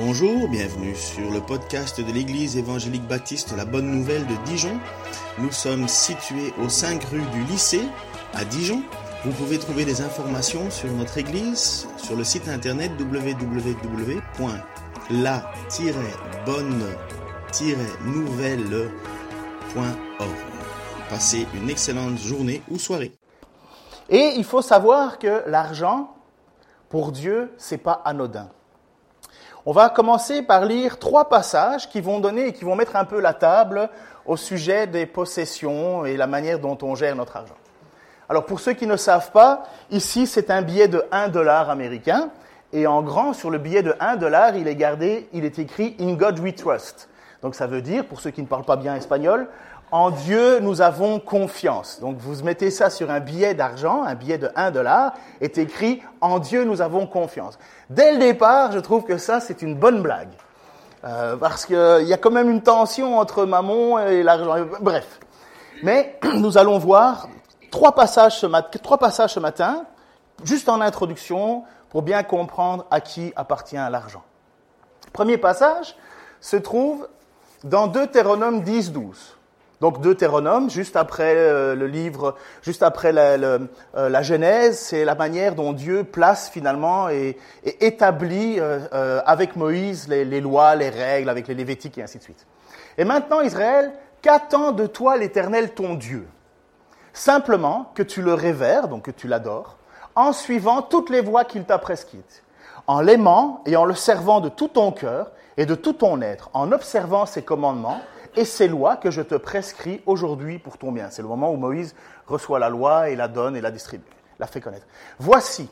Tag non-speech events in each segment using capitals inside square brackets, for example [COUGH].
Bonjour, bienvenue sur le podcast de l'Église évangélique baptiste La Bonne Nouvelle de Dijon. Nous sommes situés aux 5 rue du lycée à Dijon. Vous pouvez trouver des informations sur notre Église sur le site internet www.la-bonne-nouvelle.org. Passez une excellente journée ou soirée. Et il faut savoir que l'argent, pour Dieu, c'est pas anodin. On va commencer par lire trois passages qui vont donner et qui vont mettre un peu la table au sujet des possessions et la manière dont on gère notre argent. Alors pour ceux qui ne savent pas, ici c'est un billet de 1 dollar américain et en grand sur le billet de 1 dollar, il est gardé, il est écrit In God We Trust. Donc ça veut dire, pour ceux qui ne parlent pas bien espagnol, en Dieu, nous avons confiance. Donc vous mettez ça sur un billet d'argent, un billet de 1 dollar, est écrit En Dieu, nous avons confiance. Dès le départ, je trouve que ça, c'est une bonne blague. Euh, parce qu'il y a quand même une tension entre maman et l'argent. Bref. Mais [CLEARS THROAT] nous allons voir trois passages, ce trois passages ce matin, juste en introduction, pour bien comprendre à qui appartient l'argent. Premier passage se trouve dans Deutéronome 10-12. Donc Deutéronome, juste après euh, le livre, juste après la, euh, la Genèse, c'est la manière dont Dieu place finalement et, établit euh, avec Moïse les, les, lois, les règles, avec les Lévitiques et ainsi de suite. Et maintenant Israël, qu'attend de toi l'Éternel ton Dieu? Simplement que tu le révères, donc que tu l'adores, en suivant toutes les voies qu'il t'a prescrites, en l'aimant et en le servant de tout ton cœur et de tout ton être, en observant ses commandements et ces lois que je te prescris aujourd'hui pour ton bien. C'est le moment où Moïse reçoit la loi et la donne et la distribue, la fait connaître. Voici,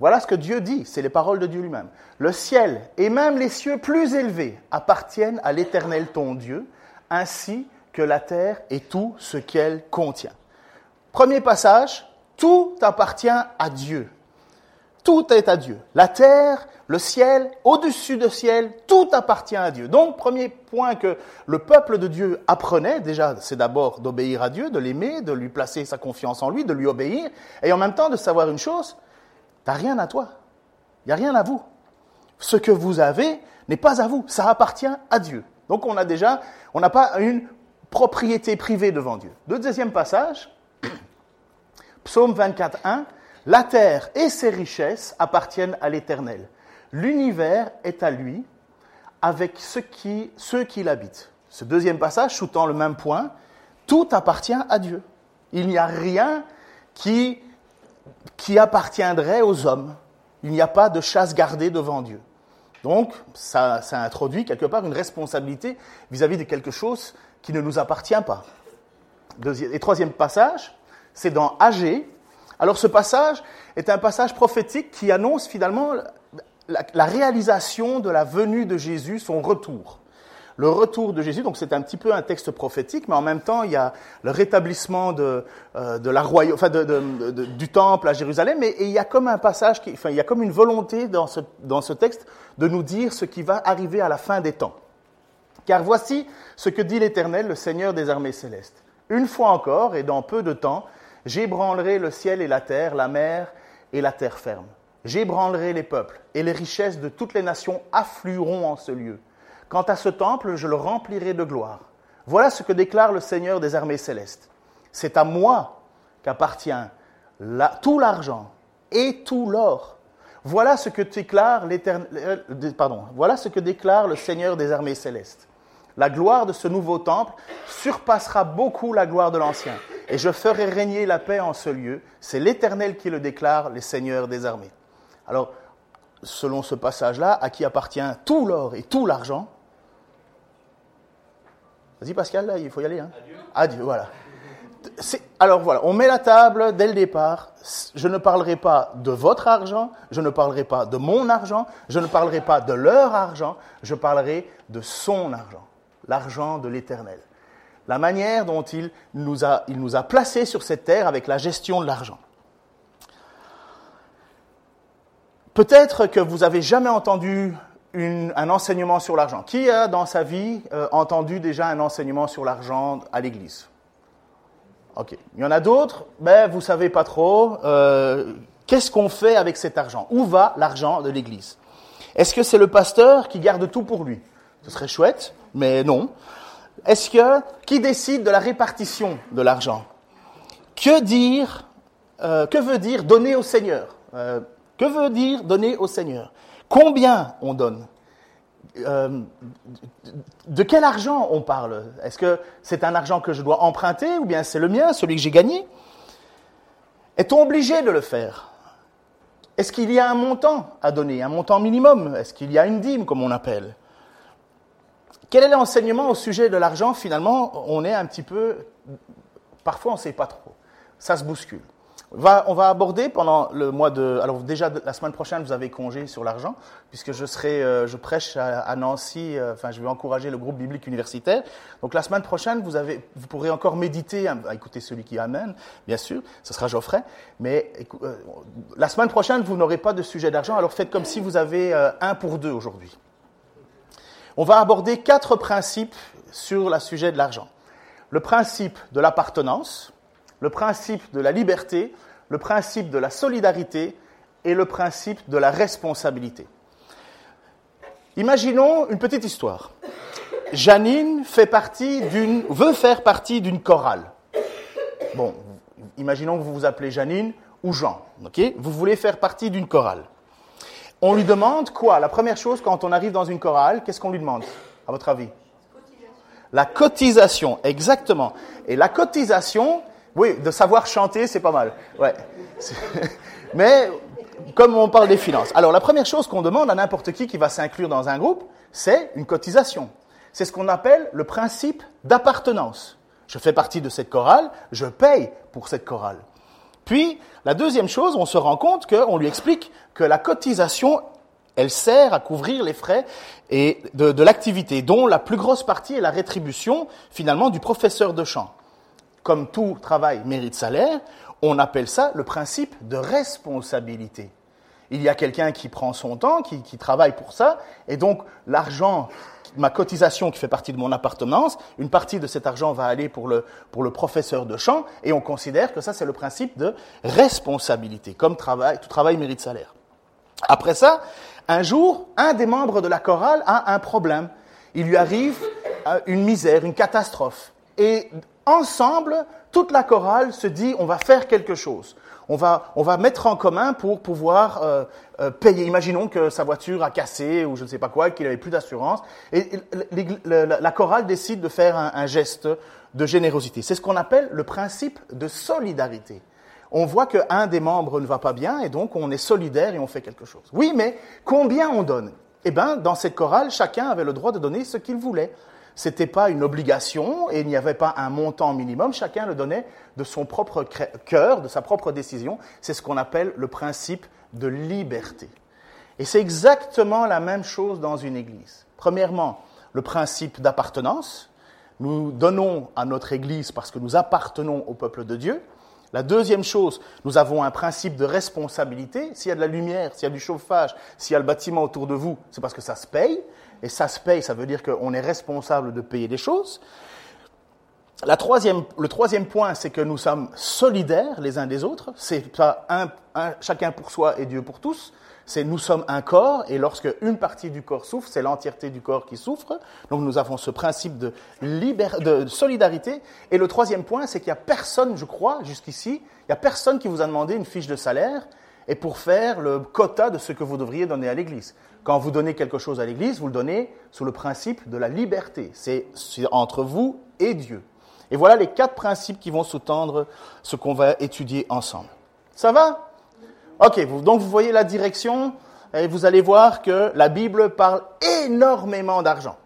voilà ce que Dieu dit, c'est les paroles de Dieu lui-même. Le ciel et même les cieux plus élevés appartiennent à l'Éternel ton Dieu, ainsi que la terre et tout ce qu'elle contient. Premier passage, tout appartient à Dieu. Tout est à Dieu. La terre, le ciel, au-dessus du ciel, tout appartient à Dieu. Donc, premier point que le peuple de Dieu apprenait, déjà, c'est d'abord d'obéir à Dieu, de l'aimer, de lui placer sa confiance en lui, de lui obéir, et en même temps de savoir une chose, t'as rien à toi. Il n'y a rien à vous. Ce que vous avez n'est pas à vous, ça appartient à Dieu. Donc, on a déjà, on n'a pas une propriété privée devant Dieu. Deuxième passage, [CLEARS THROAT] Psaume 24.1, la terre et ses richesses appartiennent à l'Éternel. L'univers est à lui avec ceux qui, l'habitent. Ce deuxième passage, shootant le même point, tout appartient à Dieu. Il n'y a rien qui, appartiendrait aux hommes. Il n'y a pas de chasse gardée devant Dieu. Donc, ça, introduit quelque part une responsabilité vis-à-vis de quelque chose qui ne nous appartient pas. Deuxième, et troisième passage, c'est dans AG, alors ce passage est un passage prophétique qui annonce finalement la, réalisation de la venue de Jésus, son retour. Le retour de Jésus, donc c'est un petit peu un texte prophétique, mais en même temps il y a le rétablissement de, euh, la enfin du temple à Jérusalem, et, il y a comme un passage, enfin il y a comme une volonté dans ce, dans ce texte de nous dire ce qui va arriver à la fin des temps. Car voici ce que dit l'Éternel, le Seigneur des armées célestes. Une fois encore, et dans peu de temps, J'ébranlerai le ciel et la terre, la mer et la terre ferme. J'ébranlerai les peuples, et les richesses de toutes les nations afflueront en ce lieu. Quant à ce temple, je le remplirai de gloire. Voilà ce que déclare le Seigneur des armées célestes. C'est à moi qu'appartient tout l'argent et tout l'or. Voilà ce que déclare euh, le Seigneur des armées célestes. La gloire de ce nouveau temple surpassera beaucoup la gloire de l'ancien et je ferai régner la paix en ce lieu. C'est l'Éternel qui le déclare, les seigneurs des armées. Alors, selon ce passage-là, à qui appartient tout l'or et tout l'argent? Vas-y Pascal, là, il faut y aller. Hein Adieu. Adieu, voilà. Alors voilà, on met la table dès le départ. Je ne parlerai pas de votre argent, je ne parlerai pas de mon argent, je ne parlerai pas de leur argent, je parlerai de son argent, l'argent de l'Éternel la manière dont il nous a, placés sur cette terre avec la gestion de l'argent. Peut-être que vous avez jamais entendu un enseignement sur l'argent. Qui a dans sa vie euh, entendu déjà un enseignement sur l'argent à l'église? Ok. Il y en a d'autres, mais vous savez pas trop. Euh, Qu'est-ce qu'on fait avec cet argent? Où va l'argent de l'église? Est-ce que c'est le pasteur qui garde tout pour lui? Ce serait chouette, mais non. Est-ce que qui décide de la répartition de l'argent? Que dire euh, Que veut dire donner au Seigneur? Euh, Que veut dire donner au Seigneur? Combien on donne? Euh, de quel argent on parle? Est-ce que c'est un argent que je dois emprunter ou bien c'est le mien, celui que j'ai gagné? Est-on obligé de le faire? Est-ce qu'il y a un montant à donner, un montant minimum? Est-ce qu'il y a une dîme, comme on appelle? Quel est l'enseignement au sujet de l'argent? Finalement, on est un petit peu... Parfois, on ne sait pas trop. Ça se bouscule. On va, aborder pendant le mois de. Alors déjà la semaine prochaine, vous avez congé sur l'argent, puisque je serai, euh, je prêche à, Nancy. Euh, enfin, je vais encourager le groupe biblique universitaire. Donc la semaine prochaine, vous avez, vous pourrez encore méditer, à, écouter celui qui amène, bien sûr. Ce sera Geoffrey. Mais euh, la semaine prochaine, vous n'aurez pas de sujet d'argent. Alors faites comme si vous avez un pour deux aujourd'hui. On va aborder quatre principes sur le sujet de l'argent. Le principe de l'appartenance le principe de la liberté, le principe de la solidarité et le principe de la responsabilité. Imaginons une petite histoire. Janine fait partie d'une, veut faire partie d'une chorale. Bon, imaginons que vous vous appelez Janine ou Jean, Vous voulez faire partie d'une chorale. On lui demande quoi? La première chose, quand on arrive dans une chorale, qu'est-ce qu'on lui demande, à votre avis? La cotisation, exactement. Et la cotisation, oui, de savoir chanter, c'est pas mal. Ouais. [LAUGHS] Mais comme on parle des finances. Alors la première chose qu'on demande à n'importe qui qui va s'inclure dans un groupe, c'est une cotisation. C'est ce qu'on appelle le principe d'appartenance. Je fais partie de cette chorale, je paye pour cette chorale. Puis, la deuxième chose, on se rend compte qu'on lui explique que la cotisation, elle sert à couvrir les frais et de, de l'activité, dont la plus grosse partie est la rétribution, finalement, du professeur de chant comme tout travail mérite salaire, on appelle ça le principe de responsabilité. Il y a quelqu'un qui prend son temps, qui, travaille pour ça, et donc l'argent, ma cotisation qui fait partie de mon appartenance, une partie de cet argent va aller pour le, pour le professeur de chant, et on considère que ça c'est le principe de responsabilité, comme travail, tout travail mérite salaire. Après ça, un jour, un des membres de la chorale a un problème. Il lui arrive euh, une misère, une catastrophe. Et ensemble, toute la chorale se dit on va faire quelque chose. On va, on va mettre en commun pour pouvoir euh, euh, payer. Imaginons que sa voiture a cassé ou je ne sais pas quoi, qu'il n'avait plus d'assurance. Et, la, chorale décide de faire un, un geste de générosité. C'est ce qu'on appelle le principe de solidarité. On voit qu'un des membres ne va pas bien et donc on est solidaire et on fait quelque chose. Oui, mais combien on donne? Eh bien, dans cette chorale, chacun avait le droit de donner ce qu'il voulait. Ce n'était pas une obligation et il n'y avait pas un montant minimum. Chacun le donnait de son propre cœur, de sa propre décision. C'est ce qu'on appelle le principe de liberté. Et c'est exactement la même chose dans une église. Premièrement, le principe d'appartenance. Nous donnons à notre église parce que nous appartenons au peuple de Dieu. La deuxième chose, nous avons un principe de responsabilité. S'il y a de la lumière, s'il y a du chauffage, s'il y a le bâtiment autour de vous, c'est parce que ça se paye. Et ça se paye, ça veut dire qu'on est responsable de payer des choses. La troisième, le troisième point, c'est que nous sommes solidaires les uns des autres. C'est pas un, chacun pour soi et Dieu pour tous. C'est nous sommes un corps et lorsque une partie du corps souffre, c'est l'entièreté du corps qui souffre. Donc nous avons ce principe de, de solidarité. Et le troisième point, c'est qu'il n'y a personne, je crois, jusqu'ici, il n'y a personne qui vous a demandé une fiche de salaire et pour faire le quota de ce que vous devriez donner à l'Église. Quand vous donnez quelque chose à l'Église, vous le donnez sous le principe de la liberté. C'est entre vous et Dieu. Et voilà les quatre principes qui vont sous-tendre ce qu'on va étudier ensemble. Ça va? Ok, donc vous voyez la direction et vous allez voir que la Bible parle énormément d'argent.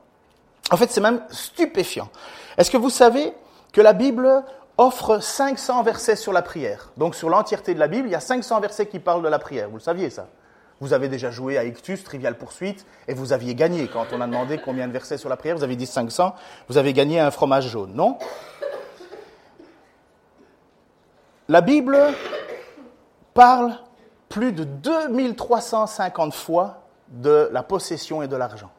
En fait, c'est même stupéfiant. Est-ce que vous savez que la Bible offre 500 versets sur la prière? Donc sur l'entièreté de la Bible, il y a 500 versets qui parlent de la prière. Vous le saviez ça? Vous avez déjà joué à Ictus, Trivial Poursuite, et vous aviez gagné. Quand on a demandé combien de versets sur la prière, vous avez dit 500, vous avez gagné un fromage jaune, non? La Bible parle plus de 2350 fois de la possession et de l'argent.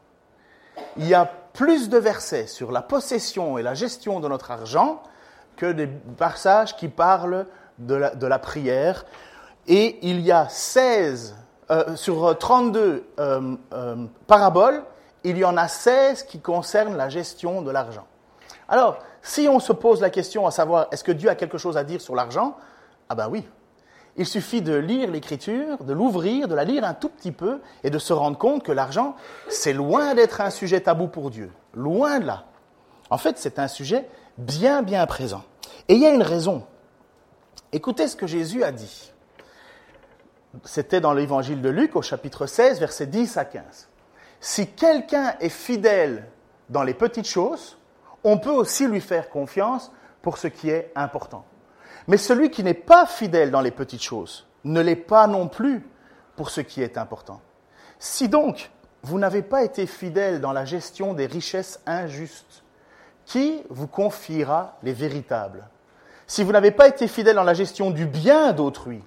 Il y a plus de versets sur la possession et la gestion de notre argent que des passages qui parlent de la, de la prière. Et il y a 16 euh, sur 32 euh, paraboles, il y en a 16 qui concernent la gestion de l'argent. Alors, si on se pose la question à savoir est-ce que Dieu a quelque chose à dire sur l'argent, ah ben oui. Il suffit de lire l'écriture, de l'ouvrir, de la lire un tout petit peu et de se rendre compte que l'argent, c'est loin d'être un sujet tabou pour Dieu. Loin de là. En fait, c'est un sujet bien, bien présent. Et il y a une raison. Écoutez ce que Jésus a dit. C'était dans l'évangile de Luc au chapitre 16, versets 10 à 15. Si quelqu'un est fidèle dans les petites choses, on peut aussi lui faire confiance pour ce qui est important. Mais celui qui n'est pas fidèle dans les petites choses ne l'est pas non plus pour ce qui est important. Si donc vous n'avez pas été fidèle dans la gestion des richesses injustes, qui vous confiera les véritables? Si vous n'avez pas été fidèle dans la gestion du bien d'autrui,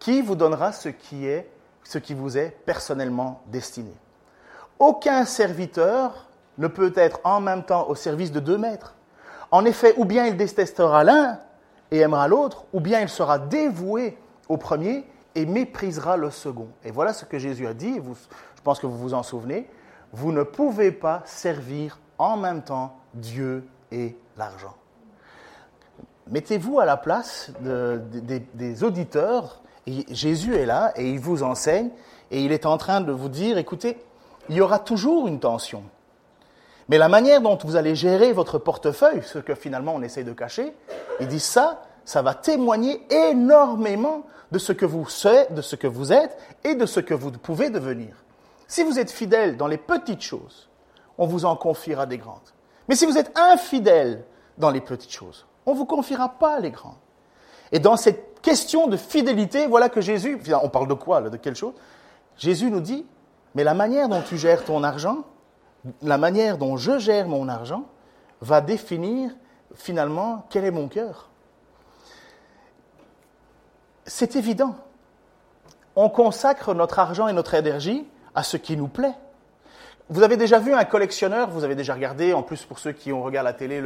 qui vous donnera ce qui est ce qui vous est personnellement destiné Aucun serviteur ne peut être en même temps au service de deux maîtres. En effet, ou bien il détestera l'un et aimera l'autre, ou bien il sera dévoué au premier et méprisera le second. Et voilà ce que Jésus a dit, vous, je pense que vous vous en souvenez, vous ne pouvez pas servir en même temps Dieu et l'argent. Mettez-vous à la place des auditeurs, Jésus est là et il vous enseigne, et il est en train de vous dire, écoutez, il y aura toujours une tension. Mais la manière dont vous allez gérer votre portefeuille, ce que finalement on essaie de cacher, il dit ça, ça va témoigner énormément de ce que vous êtes, de ce que vous êtes et de ce que vous pouvez devenir. Si vous êtes fidèle dans les petites choses, on vous en confiera des grandes. Mais si vous êtes infidèle dans les petites choses, on ne vous confiera pas les grandes. Et dans cette question de fidélité, voilà que Jésus, on parle de quoi, de quelle chose? Jésus nous dit, mais la manière dont tu gères ton argent, la manière dont je gère mon argent va définir finalement quel est mon cœur. C'est évident. On consacre notre argent et notre énergie à ce qui nous plaît. Vous avez déjà vu un collectionneur, vous avez déjà regardé, en plus pour ceux qui ont regardé la télé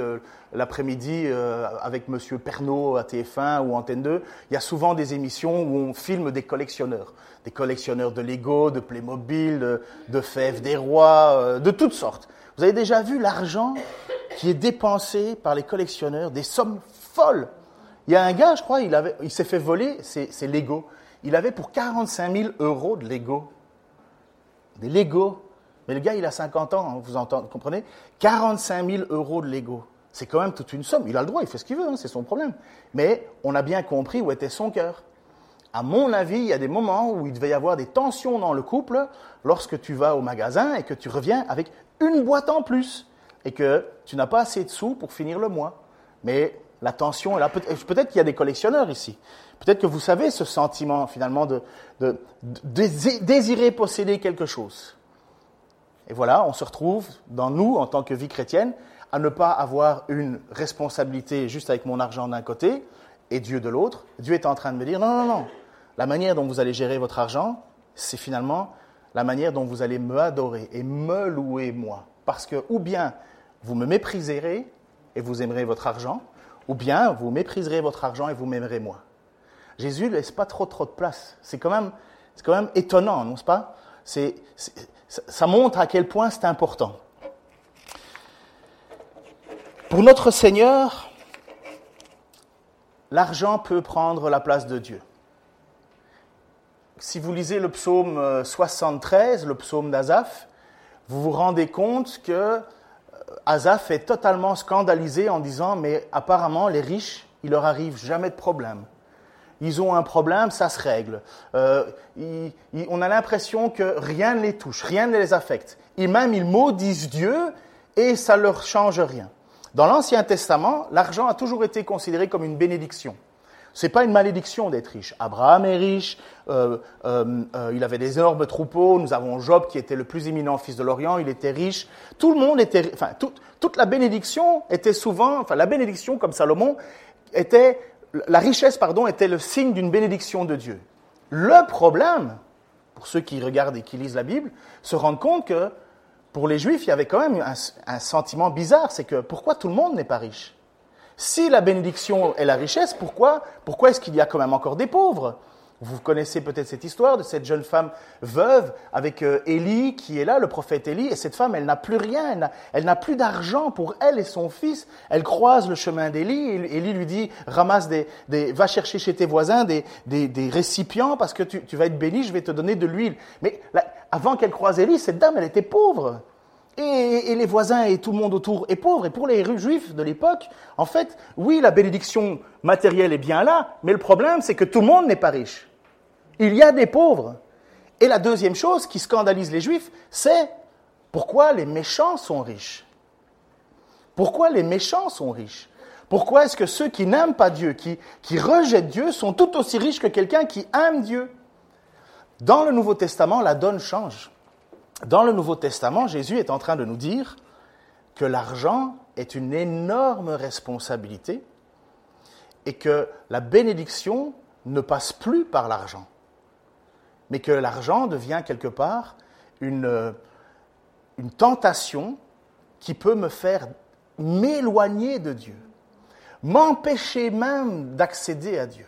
l'après-midi euh, avec Monsieur Pernaud à TF1 ou Antenne 2, il y a souvent des émissions où on filme des collectionneurs. Des collectionneurs de Lego, de Playmobil, de, de Fèves des Rois, euh, de toutes sortes. Vous avez déjà vu l'argent qui est dépensé par les collectionneurs, des sommes folles. Il y a un gars, je crois, il, il s'est fait voler ses, Lego. Il avait pour 45 000 euros de Lego. Des Lego. Mais le gars, il a 50 ans, hein, vous comprenez? 45 000 euros de Lego. C'est quand même toute une somme. Il a le droit, il fait ce qu'il veut, hein, c'est son problème. Mais on a bien compris où était son cœur. À mon avis, il y a des moments où il devait y avoir des tensions dans le couple lorsque tu vas au magasin et que tu reviens avec une boîte en plus et que tu n'as pas assez de sous pour finir le mois. Mais la tension est là. Peut-être qu'il y a des collectionneurs ici. Peut-être que vous savez ce sentiment finalement de désirer posséder quelque chose. Et voilà, on se retrouve dans nous, en tant que vie chrétienne, à ne pas avoir une responsabilité juste avec mon argent d'un côté et Dieu de l'autre. Dieu est en train de me dire, non, non, non, la manière dont vous allez gérer votre argent, c'est finalement la manière dont vous allez me adorer et me louer moi. Parce que ou bien vous me mépriserez et vous aimerez votre argent, ou bien vous mépriserez votre argent et vous m'aimerez moi. Jésus ne laisse pas trop trop de place. C'est quand même, c'est quand même étonnant, n'est-ce pas? C'est, ça montre à quel point c'est important. Pour notre Seigneur, l'argent peut prendre la place de Dieu. Si vous lisez le psaume 73, le psaume d'Azaph, vous vous rendez compte que euh, Azaph est totalement scandalisé en disant Mais apparemment, les riches, il leur arrive jamais de problème ils ont un problème, ça se règle. Euh, on a l'impression que rien ne les touche, rien ne les affecte. Et même ils maudissent Dieu et ça ne leur change rien. Dans l'Ancien Testament, l'argent a toujours été considéré comme une bénédiction. Ce n'est pas une malédiction d'être riche. Abraham est riche, euh, euh, il avait des énormes troupeaux. Nous avons Job qui était le plus éminent fils de l'Orient, il était riche. Tout le monde était, enfin, toute la bénédiction était souvent, enfin, la bénédiction comme Salomon était la richesse, pardon, était le signe d'une bénédiction de Dieu. Le problème, pour ceux qui regardent et qui lisent la Bible, se rendent compte que pour les Juifs, il y avait quand même un, sentiment bizarre, c'est que pourquoi tout le monde n'est pas riche? Si la bénédiction est la richesse, pourquoi, pourquoi est-ce qu'il y a quand même encore des pauvres? Vous connaissez peut-être cette histoire de cette jeune femme veuve avec euh, Élie qui est là, le prophète Élie, et cette femme, elle n'a plus rien, elle n'a plus d'argent pour elle et son fils. Elle croise le chemin d'Élie, et Élie lui dit, ramasse des, des, va chercher chez tes voisins des, des, des récipients parce que tu, tu, vas être béni, je vais te donner de l'huile. Mais avant qu'elle croise Élie, cette dame, elle était pauvre. Et, les voisins et tout le monde autour est pauvre. Et pour les juifs de l'époque, en fait, oui, la bénédiction matérielle est bien là, mais le problème, c'est que tout le monde n'est pas riche. Il y a des pauvres. Et la deuxième chose qui scandalise les juifs, c'est pourquoi les méchants sont riches. Pourquoi les méchants sont riches? Pourquoi est-ce que ceux qui n'aiment pas Dieu, qui, qui rejettent Dieu, sont tout aussi riches que quelqu'un qui aime Dieu? Dans le Nouveau Testament, la donne change. Dans le Nouveau Testament, Jésus est en train de nous dire que l'argent est une énorme responsabilité et que la bénédiction ne passe plus par l'argent, mais que l'argent devient quelque part une, tentation qui peut me faire m'éloigner de Dieu, m'empêcher même d'accéder à Dieu.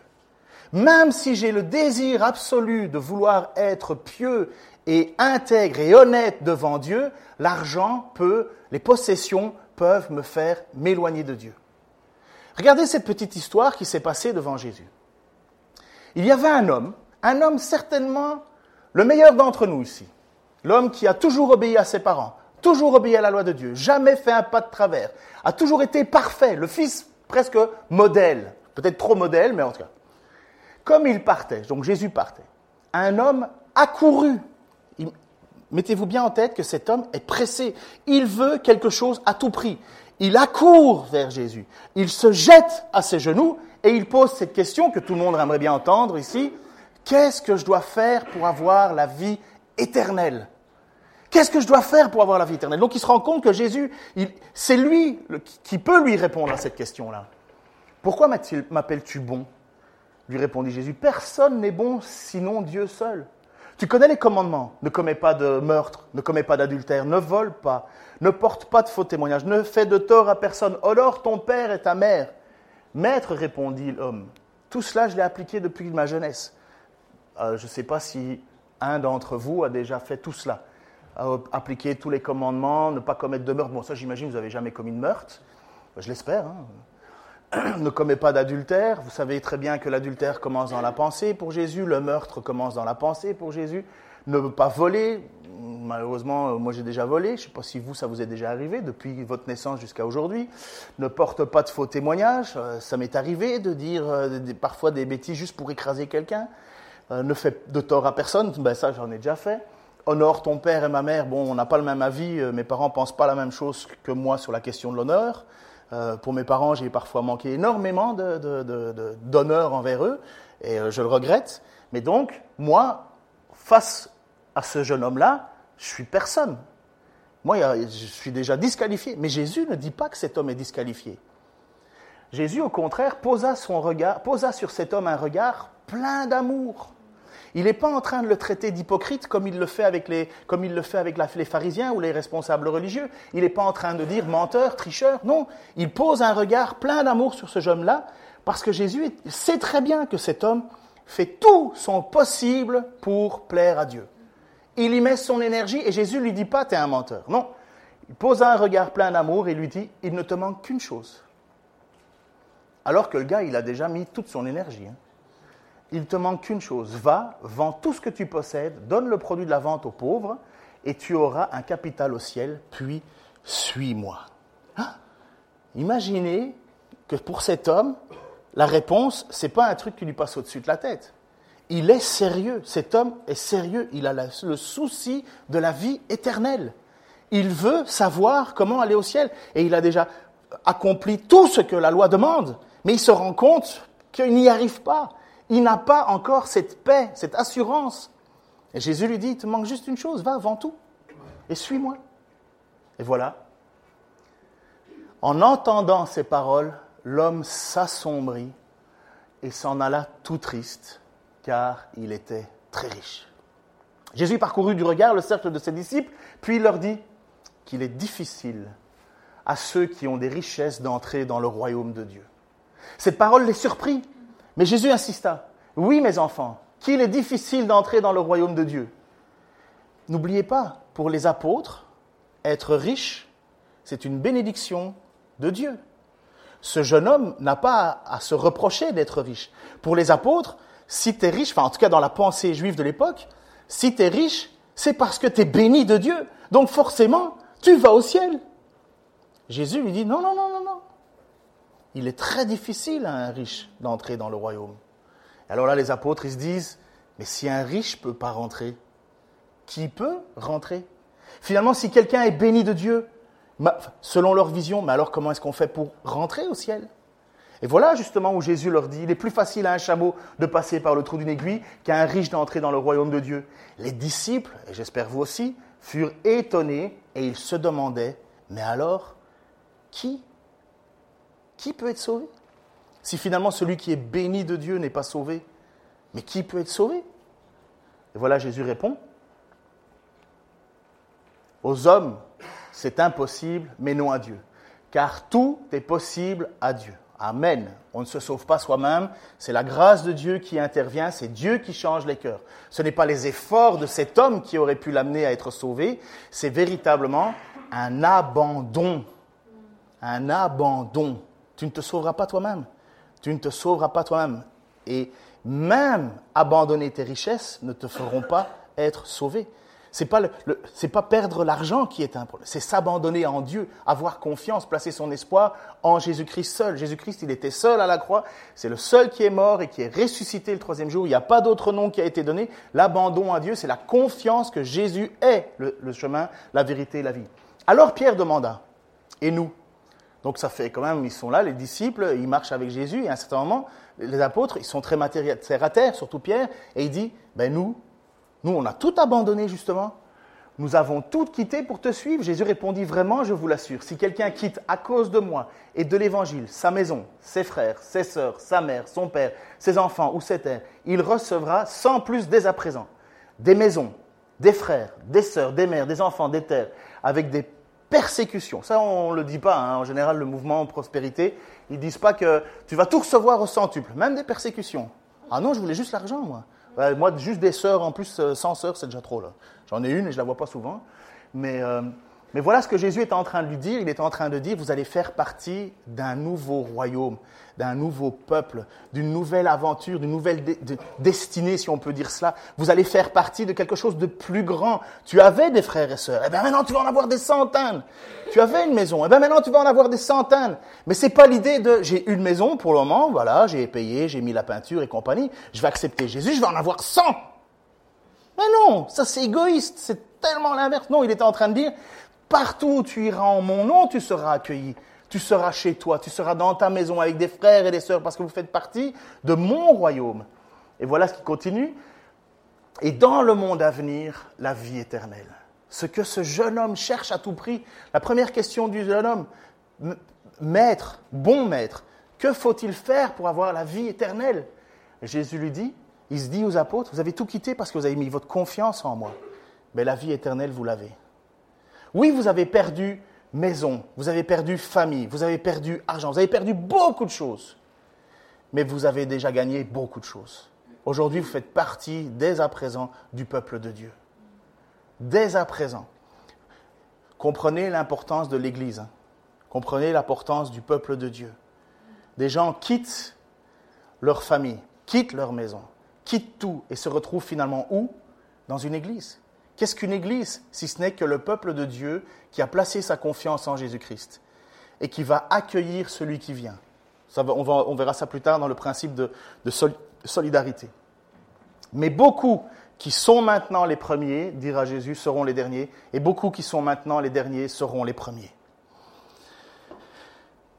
Même si j'ai le désir absolu de vouloir être pieux et intègre et honnête devant Dieu, l'argent peut, les possessions peuvent me faire m'éloigner de Dieu. Regardez cette petite histoire qui s'est passée devant Jésus. Il y avait un homme, un homme certainement le meilleur d'entre nous ici, l'homme qui a toujours obéi à ses parents, toujours obéi à la loi de Dieu, jamais fait un pas de travers, a toujours été parfait, le fils presque modèle, peut-être trop modèle, mais en tout cas. Comme il partait, donc Jésus partait, un homme accouru Mettez-vous bien en tête que cet homme est pressé. Il veut quelque chose à tout prix. Il accourt vers Jésus. Il se jette à ses genoux et il pose cette question que tout le monde aimerait bien entendre ici. Qu'est-ce que je dois faire pour avoir la vie éternelle? Qu'est-ce que je dois faire pour avoir la vie éternelle? Donc il se rend compte que Jésus, c'est lui qui peut lui répondre à cette question-là. Pourquoi m'appelles-tu bon? Lui répondit Jésus. Personne n'est bon sinon Dieu seul. Tu connais les commandements. Ne commets pas de meurtre, ne commets pas d'adultère, ne vole pas, ne porte pas de faux témoignages, ne fais de tort à personne, honore ton père et ta mère. Maître, répondit l'homme, tout cela je l'ai appliqué depuis ma jeunesse. Euh, je ne sais pas si un d'entre vous a déjà fait tout cela. appliquer tous les commandements, ne pas commettre de meurtre. Bon, ça j'imagine, vous n'avez jamais commis de meurtre. Je l'espère. Hein. [CLEARS THROAT] ne commet pas d'adultère. Vous savez très bien que l'adultère commence dans la pensée pour Jésus, le meurtre commence dans la pensée pour Jésus. Ne pas voler. Malheureusement, euh, moi j'ai déjà volé. Je ne sais pas si vous, ça vous est déjà arrivé depuis votre naissance jusqu'à aujourd'hui. Ne porte pas de faux témoignages. Euh, ça m'est arrivé de dire euh, parfois des bêtises juste pour écraser quelqu'un. Ne fais de tort à personne. Ben, ça, j'en ai déjà fait honore ton père et ma mère. Bon, on n'a pas le même avis. Mes parents pensent pas la même chose que moi sur la question de l'honneur. Euh, pour mes parents, j'ai parfois manqué énormément d'honneur envers eux, et euh, je le regrette. Mais donc, moi, face à ce jeune homme-là, je suis personne. Moi, je suis déjà disqualifié. Mais Jésus ne dit pas que cet homme est disqualifié. Jésus, au contraire, posa, son regard, posa sur cet homme un regard plein d'amour. Il n'est pas en train de le traiter d'hypocrite comme il le fait avec, les, pharisiens ou les responsables religieux. Il n'est pas en train de dire menteur, tricheur. Non, il pose un regard plein d'amour sur ce jeune-là parce que Jésus sait très bien que cet homme fait tout son possible pour plaire à Dieu. Il y met son énergie et Jésus lui dit pas tu es un menteur. Non, il pose un regard plein d'amour et lui dit il ne te manque qu'une chose. Alors que le gars, il a déjà mis toute son énergie. Hein il te manque qu'une chose. Va, vends tout ce que tu possèdes, donne le produit de la vente aux pauvres, et tu auras un capital au ciel, puis suis-moi. Hein? Imaginez que pour cet homme, la réponse, c'est pas un truc qui lui passe au-dessus de la tête. Il est sérieux. Cet homme est sérieux. Il a le souci de la vie éternelle. Il veut savoir comment aller au ciel. Et il a déjà accompli tout ce que la loi demande. Mais il se rend compte qu'il n'y arrive pas il n'a pas encore cette paix, cette assurance. Et Jésus lui dit, il te manque juste une chose, va avant tout et suis-moi. Et voilà. En entendant ces paroles, l'homme s'assombrit et s'en alla tout triste, car il était très riche. Jésus parcourut du regard le cercle de ses disciples, puis il leur dit qu'il est difficile à ceux qui ont des richesses d'entrer dans le royaume de Dieu. Cette parole les surprit. Mais Jésus insista. Oui, mes enfants, qu'il est difficile d'entrer dans le royaume de Dieu. N'oubliez pas, pour les apôtres, être riche, c'est une bénédiction de Dieu. Ce jeune homme n'a pas à, se reprocher d'être riche. Pour les apôtres, si tu es riche, enfin en tout cas dans la pensée juive de l'époque, si tu es riche, c'est parce que tu es béni de Dieu. Donc forcément, tu vas au ciel. Jésus lui dit non, non, non, non, non. Il est très difficile à un riche d'entrer dans le royaume. Alors là, les apôtres, ils se disent, mais si un riche ne peut pas rentrer, qui peut rentrer? Finalement, si quelqu'un est béni de Dieu, selon leur vision, mais alors comment est-ce qu'on fait pour rentrer au ciel? Et voilà justement où Jésus leur dit, il est plus facile à un chameau de passer par le trou d'une aiguille qu'à un riche d'entrer dans le royaume de Dieu. Les disciples, et j'espère vous aussi, furent étonnés et ils se demandaient, mais alors, qui Qui peut être sauvé? Si finalement celui qui est béni de Dieu n'est pas sauvé, mais qui peut être sauvé? Et voilà, Jésus répond, aux hommes, c'est impossible, mais non à Dieu. Car tout est possible à Dieu. Amen. On ne se sauve pas soi-même, c'est la grâce de Dieu qui intervient, c'est Dieu qui change les cœurs. Ce n'est pas les efforts de cet homme qui aurait pu l'amener à être sauvé, c'est véritablement un abandon. Un abandon. Tu ne te sauveras pas toi-même. Tu ne te sauveras pas toi-même. Et même abandonner tes richesses ne te feront pas être sauvé. C'est pas pas perdre l'argent qui est un problème, c'est s'abandonner en Dieu, avoir confiance, placer son espoir en Jésus-Christ seul. Jésus-Christ, il était seul à la croix, c'est le seul qui est mort et qui est ressuscité le troisième jour. Il n'y a pas d'autre nom qui a été donné. L'abandon à Dieu, c'est la confiance que Jésus est le, le chemin, la vérité et la vie. Alors Pierre demanda, et nous Donc ça fait quand même, ils sont là, les disciples, ils marchent avec Jésus, et à un certain moment, les apôtres, ils sont très matériels, à terre, surtout Pierre, et il dit, ben nous, nous, on a tout abandonné, justement. Nous avons tout quitté pour te suivre. Jésus répondit vraiment, je vous l'assure, si quelqu'un quitte à cause de moi et de l'Évangile sa maison, ses frères, ses sœurs, sa mère, son père, ses enfants ou ses terres, il recevra sans plus dès à présent des maisons, des frères, des sœurs, des mères, des enfants, des terres, avec des persécutions. Ça, on ne le dit pas. Hein. En général, le mouvement prospérité, ils ne disent pas que tu vas tout recevoir au centuple, même des persécutions. Ah non, je voulais juste l'argent, moi moi, juste des sœurs, en plus, euh, sans sœurs, c'est déjà trop. là. J'en ai une et je la vois pas souvent. Mais, euh, mais voilà ce que Jésus est en train de lui dire. Il est en train de dire, vous allez faire partie d'un nouveau royaume, d'un nouveau peuple, d'une nouvelle aventure, d'une nouvelle destinée, si on peut dire cela. Vous allez faire partie de quelque chose de plus grand. Tu avais des frères et sœurs. Eh bien maintenant, tu vas en avoir des centaines. Tu avais une maison. Eh bien maintenant, tu vas en avoir des centaines. Mais c'est pas l'idée de, j'ai une maison pour le moment, voilà, j'ai payé, j'ai mis la peinture et compagnie. Je vais accepter Jésus, je vais en avoir cent. Mais non, ça c'est égoïste. C'est tellement l'inverse. Non, il était en train de dire, partout où tu iras en mon nom, tu seras accueilli. Tu seras chez toi, tu seras dans ta maison avec des frères et des sœurs parce que vous faites partie de mon royaume. Et voilà ce qui continue. Et dans le monde à venir, la vie éternelle. Ce que ce jeune homme cherche à tout prix. La première question du jeune homme, maître, bon maître, que faut-il faire pour avoir la vie éternelle? Jésus lui dit, il se dit aux apôtres, vous avez tout quitté parce que vous avez mis votre confiance en moi. Mais la vie éternelle, vous l'avez. Oui, vous avez perdu maison, vous avez perdu famille, vous avez perdu argent, vous avez perdu beaucoup de choses. Mais vous avez déjà gagné beaucoup de choses. Aujourd'hui, vous faites partie, dès à présent, du peuple de Dieu. Dès à présent. Comprenez l'importance de l'Église. Hein. Comprenez l'importance du peuple de Dieu. Des gens quittent leur famille, quittent leur maison, quittent tout et se retrouvent finalement où? Dans une église. Qu'est-ce qu'une église si ce n'est que le peuple de Dieu qui a placé sa confiance en Jésus-Christ et qui va accueillir celui qui vient? On, verra ça plus tard dans le principe de, solidarité. Mais beaucoup qui sont maintenant les premiers, dira Jésus, seront les derniers, et beaucoup qui sont maintenant les derniers seront les premiers.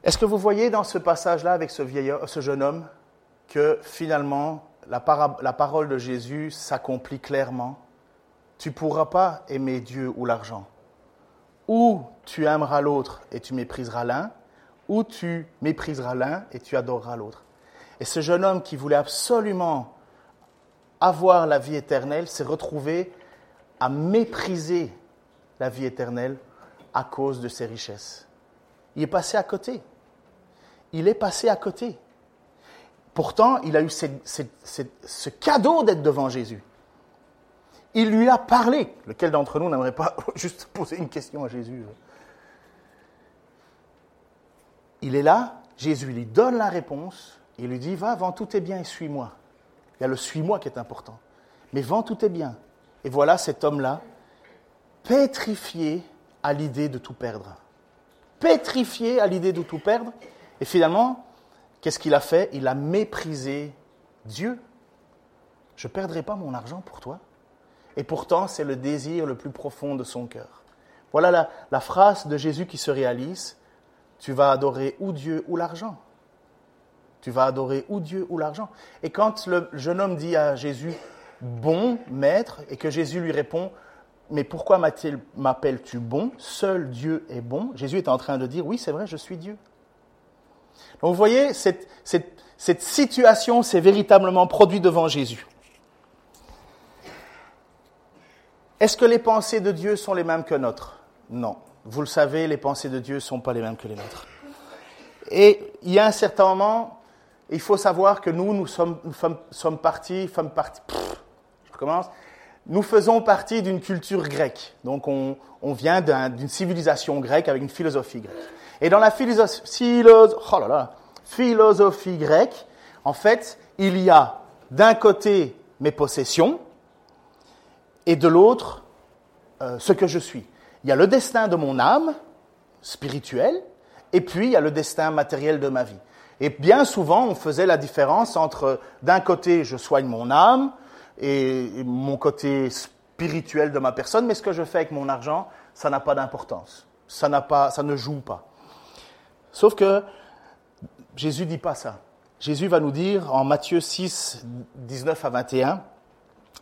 Est-ce que vous voyez dans ce passage-là avec ce, jeune homme que finalement la parole de Jésus s'accomplit clairement? Tu ne pourras pas aimer Dieu ou l'argent. Ou tu aimeras l'autre et tu mépriseras l'un, ou tu mépriseras l'un et tu adoreras l'autre. Et ce jeune homme qui voulait absolument avoir la vie éternelle s'est retrouvé à mépriser la vie éternelle à cause de ses richesses. Il est passé à côté. Il est passé à côté. Pourtant, il a eu ce cadeau d'être devant Jésus. Il lui a parlé. Lequel d'entre nous n'aimerait pas [LAUGHS] juste poser une question à Jésus? Il est là, Jésus lui donne la réponse, il lui dit, va, vends tout tes biens et suis-moi. Il y a le suis-moi qui est important. Mais vends tout tes biens. Et voilà cet homme-là, pétrifié à l'idée de tout perdre. Pétrifié à l'idée de tout perdre. Et finalement, qu'est-ce qu'il a fait? Il a méprisé Dieu. Je ne perdrai pas mon argent pour toi. Et pourtant, c'est le désir le plus profond de son cœur. Voilà la, la phrase de Jésus qui se réalise. Tu vas adorer ou Dieu ou l'argent. Tu vas adorer ou Dieu ou l'argent. Et quand le jeune homme dit à Jésus, bon maître, et que Jésus lui répond, mais pourquoi m'appelles-tu bon? Seul Dieu est bon. Jésus est en train de dire, oui, c'est vrai, je suis Dieu. Donc vous voyez, cette, cette situation s'est véritablement produite devant Jésus. Est-ce que les pensées de Dieu sont les mêmes que nôtres? Non. Vous le savez, les pensées de Dieu ne sont pas les mêmes que les nôtres. Et il y a un certain moment, il faut savoir que nous, nous sommes, sommes, partis, sommes partis je recommence, nous faisons partie d'une culture grecque. Donc on, on vient d'une civilisation grecque avec une philosophie grecque. Et dans la philosophie, oh là là, philosophie grecque, en fait, il y a d'un côté mes possessions et de l'autre euh, ce que je suis. Il y a le destin de mon âme spirituelle et puis il y a le destin matériel de ma vie. Et bien souvent, on faisait la différence entre d'un côté, je soigne mon âme et mon côté spirituel de ma personne, mais ce que je fais avec mon argent, ça n'a pas d'importance. Ça, ça ne joue pas. Sauf que Jésus dit pas ça. Jésus va nous dire en Matthieu 6, 19 à 21,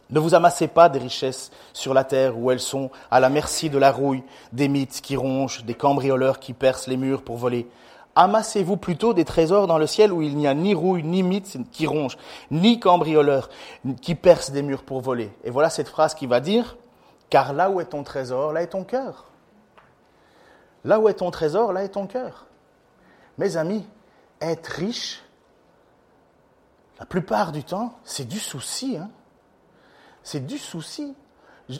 ne vous amassez pas des richesses sur la terre où elles sont à la merci de la rouille, des mythes qui rongent, des cambrioleurs qui percent les murs pour voler. Amassez-vous plutôt des trésors dans le ciel où il n'y a ni rouille, ni mythes qui rongent, ni cambrioleurs qui percent des murs pour voler. Et voilà cette phrase qui va dire, car là où est ton trésor, là est ton cœur. Là où est ton trésor, là est ton cœur. Mes amis, être riche, la plupart du temps, c'est du souci. Hein c'est du souci.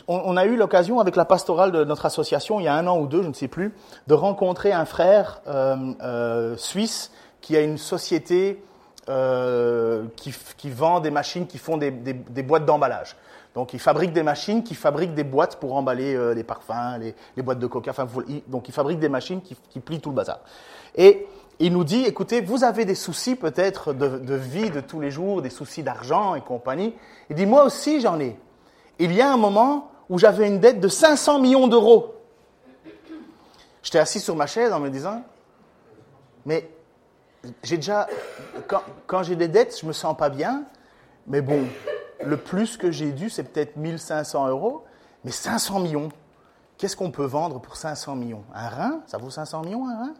On, a eu l'occasion avec la pastorale de notre association, il y a un an ou deux, je ne sais plus, de rencontrer un frère euh, euh, suisse qui a une société euh, qui, vend des machines qui font des, boîtes d'emballage. Donc, il fabrique des machines qui fabriquent des boîtes pour emballer les parfums, les, boîtes de coca. Enfin, donc, il fabrique des machines qui, qui, plient tout le bazar. Et il nous dit, écoutez, vous avez des soucis peut-être de, vie de tous les jours, des soucis d'argent et compagnie. Il dit, moi aussi j'en ai. Il y a un moment où j'avais une dette de 500 millions d'euros. J'étais assis sur ma chaise en me disant, mais j'ai déjà, quand, quand j'ai des dettes, je me sens pas bien, mais bon, le plus que j'ai dû, c'est peut-être 1500 euros, mais 500 millions. Qu'est-ce qu'on peut vendre pour 500 millions? Un rein? Ça vaut 500 millions un rein?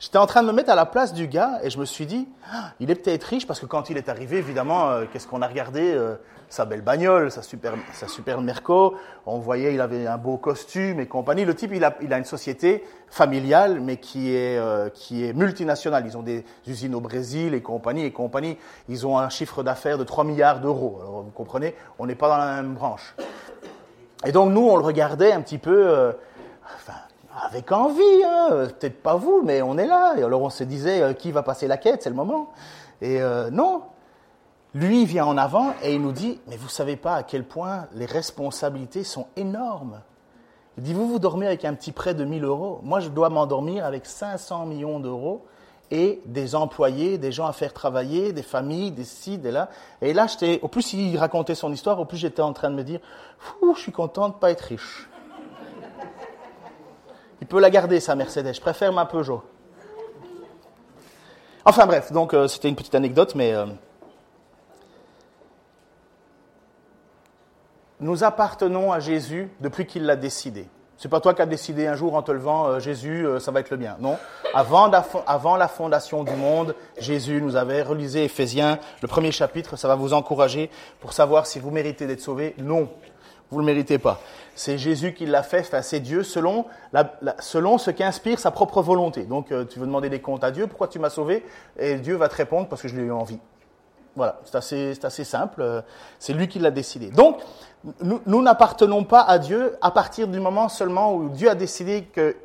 J'étais en train de me mettre à la place du gars et je me suis dit, ah, il est peut-être riche parce que quand il est arrivé, évidemment, euh, qu'est-ce qu'on a regardé euh, Sa belle bagnole, sa super, sa super Merco. On voyait, il avait un beau costume et compagnie. Le type, il a, il a une société familiale, mais qui est, euh, qui est multinationale. Ils ont des usines au Brésil et compagnie et compagnie. Ils ont un chiffre d'affaires de 3 milliards d'euros. Alors, vous comprenez, on n'est pas dans la même branche. Et donc, nous, on le regardait un petit peu, enfin, avec envie, hein. peut-être pas vous, mais on est là. Et alors on se disait, euh, qui va passer la quête, c'est le moment. Et euh, non, lui vient en avant et il nous dit, mais vous savez pas à quel point les responsabilités sont énormes. Il dit, vous vous dormez avec un petit prêt de 1000 euros. Moi, je dois m'endormir avec 500 millions d'euros et des employés, des gens à faire travailler, des familles, des sites, des là. Et là, j'étais, au plus il racontait son histoire, au plus j'étais en train de me dire, je suis content de pas être riche. Il peut la garder, sa Mercedes. Je préfère ma Peugeot. Enfin bref, donc euh, c'était une petite anecdote, mais euh, nous appartenons à Jésus depuis qu'il l'a décidé. C'est pas toi qui as décidé un jour en te levant, euh, Jésus, ça va être le bien. Non. Avant, avant, la fondation du monde, Jésus nous avait relisé Éphésiens, le premier chapitre, ça va vous encourager pour savoir si vous méritez d'être sauvé. Non. Vous ne le méritez pas. C'est Jésus qui l'a fait, c'est Dieu selon, selon ce qu'inspire sa propre volonté. Donc euh, tu veux demander des comptes à Dieu, pourquoi tu m'as sauvé? Et Dieu va te répondre parce que je l'ai eu envie. Voilà, c'est assez, assez simple. euh, C'est lui qui l'a décidé. Donc, nous n'appartenons pas à Dieu à partir du moment seulement où Dieu a décidé que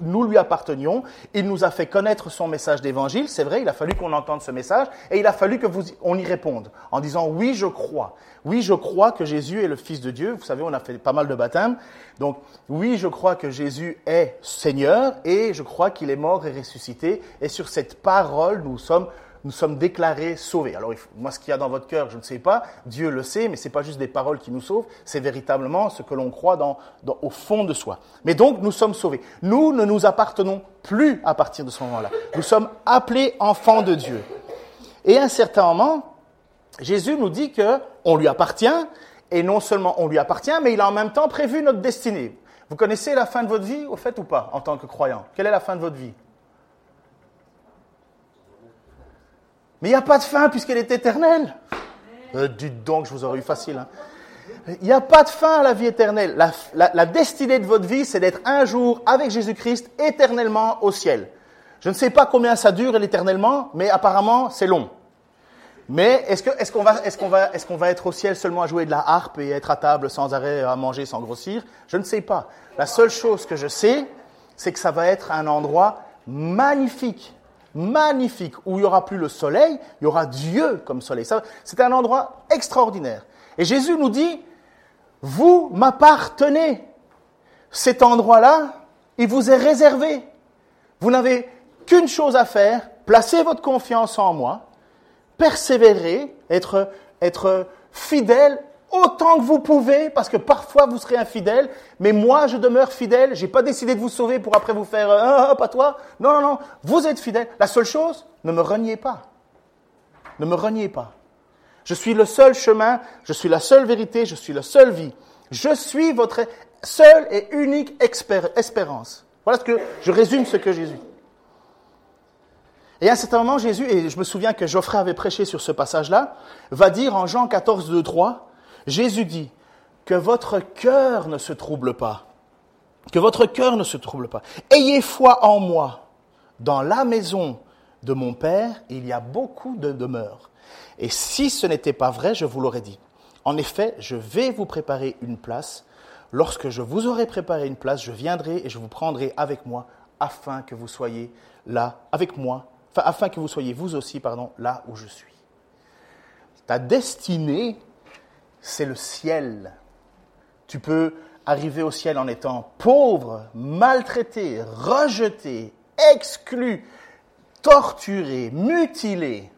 nous lui appartenions. Il nous a fait connaître son message d'évangile. C'est vrai, il a fallu qu'on entende ce message et il a fallu que vous, on y réponde en disant oui, je crois. Oui, je crois que Jésus est le Fils de Dieu. Vous savez, on a fait pas mal de baptêmes. Donc, oui, je crois que Jésus est Seigneur et je crois qu'il est mort et ressuscité. Et sur cette parole, nous sommes nous sommes déclarés sauvés. Alors, moi, ce qu'il y a dans votre cœur, je ne sais pas. Dieu le sait, mais c'est pas juste des paroles qui nous sauvent. C'est véritablement ce que l'on croit au fond de soi. Mais donc, nous sommes sauvés. Nous ne nous appartenons plus à partir de ce moment-là. Nous sommes appelés enfants de Dieu. Et à un certain moment, Jésus nous dit que on lui appartient, et non seulement on lui appartient, mais il a en même temps prévu notre destinée. Vous connaissez la fin de votre vie, au fait ou pas, en tant que croyant? Quelle est la fin de votre vie? Mais il n'y a pas de fin puisqu'elle est éternelle. Euh, dites donc, je vous aurais eu facile. hein. Il n'y a pas de fin à la vie éternelle. La, destinée de votre vie, c'est d'être un jour avec Jésus-Christ éternellement au ciel. Je ne sais pas combien ça dure l'éternellement, mais apparemment c'est long. Mais est-ce qu'on va, va être au ciel seulement à jouer de la harpe et être à table sans arrêt, à manger sans grossir? Je ne sais pas. La seule chose que je sais, c'est que ça va être un endroit magnifique, magnifique, où il n'y aura plus le soleil, il y aura Dieu comme soleil. C'est un endroit extraordinaire. Et Jésus nous dit, vous m'appartenez. Cet endroit-là, il vous est réservé. Vous n'avez qu'une chose à faire, placer votre confiance en moi, persévérer, être, être fidèle autant que vous pouvez, parce que parfois vous serez infidèle, mais moi je demeure fidèle, j'ai pas décidé de vous sauver pour après vous faire euh, ah, ah, pas toi. Non, non, non, vous êtes fidèle. La seule chose, ne me reniez pas. Ne me reniez pas. Je suis le seul chemin, je suis la seule vérité, je suis la seule vie. Je suis votre seule et unique espérance. Voilà ce que je résume ce que Jésus. Et à un certain moment, Jésus, et je me souviens que Geoffrey avait prêché sur ce passage-là, va dire en Jean 14, 2, 3, Jésus dit, que votre cœur ne se trouble pas. Que votre cœur ne se trouble pas. Ayez foi en moi. Dans la maison de mon Père, il y a beaucoup de demeures. Et si ce n'était pas vrai, je vous l'aurais dit. En effet, je vais vous préparer une place. Lorsque je vous aurai préparé une place, je viendrai et je vous prendrai avec moi, afin que vous soyez là, avec moi, afin que vous soyez vous aussi, pardon, là où je suis. Ta destinée, c'est le ciel. Tu peux arriver au ciel en étant pauvre, maltraité, rejeté, exclu, torturé, mutilé.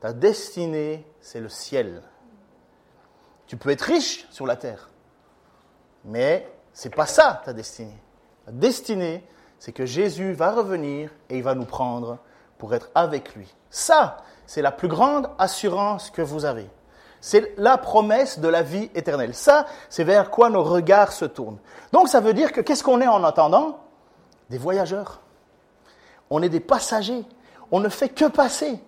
Ta destinée, c'est le ciel. Tu peux être riche sur la terre, mais c'est pas ça ta destinée. Ta destinée, c'est que Jésus va revenir et il va nous prendre pour être avec lui. Ça, c'est la plus grande assurance que vous avez. C'est la promesse de la vie éternelle. Ça, c'est vers quoi nos regards se tournent. Donc ça veut dire que qu'est-ce qu'on est en attendant? Des voyageurs. On est des passagers. On ne fait que passer.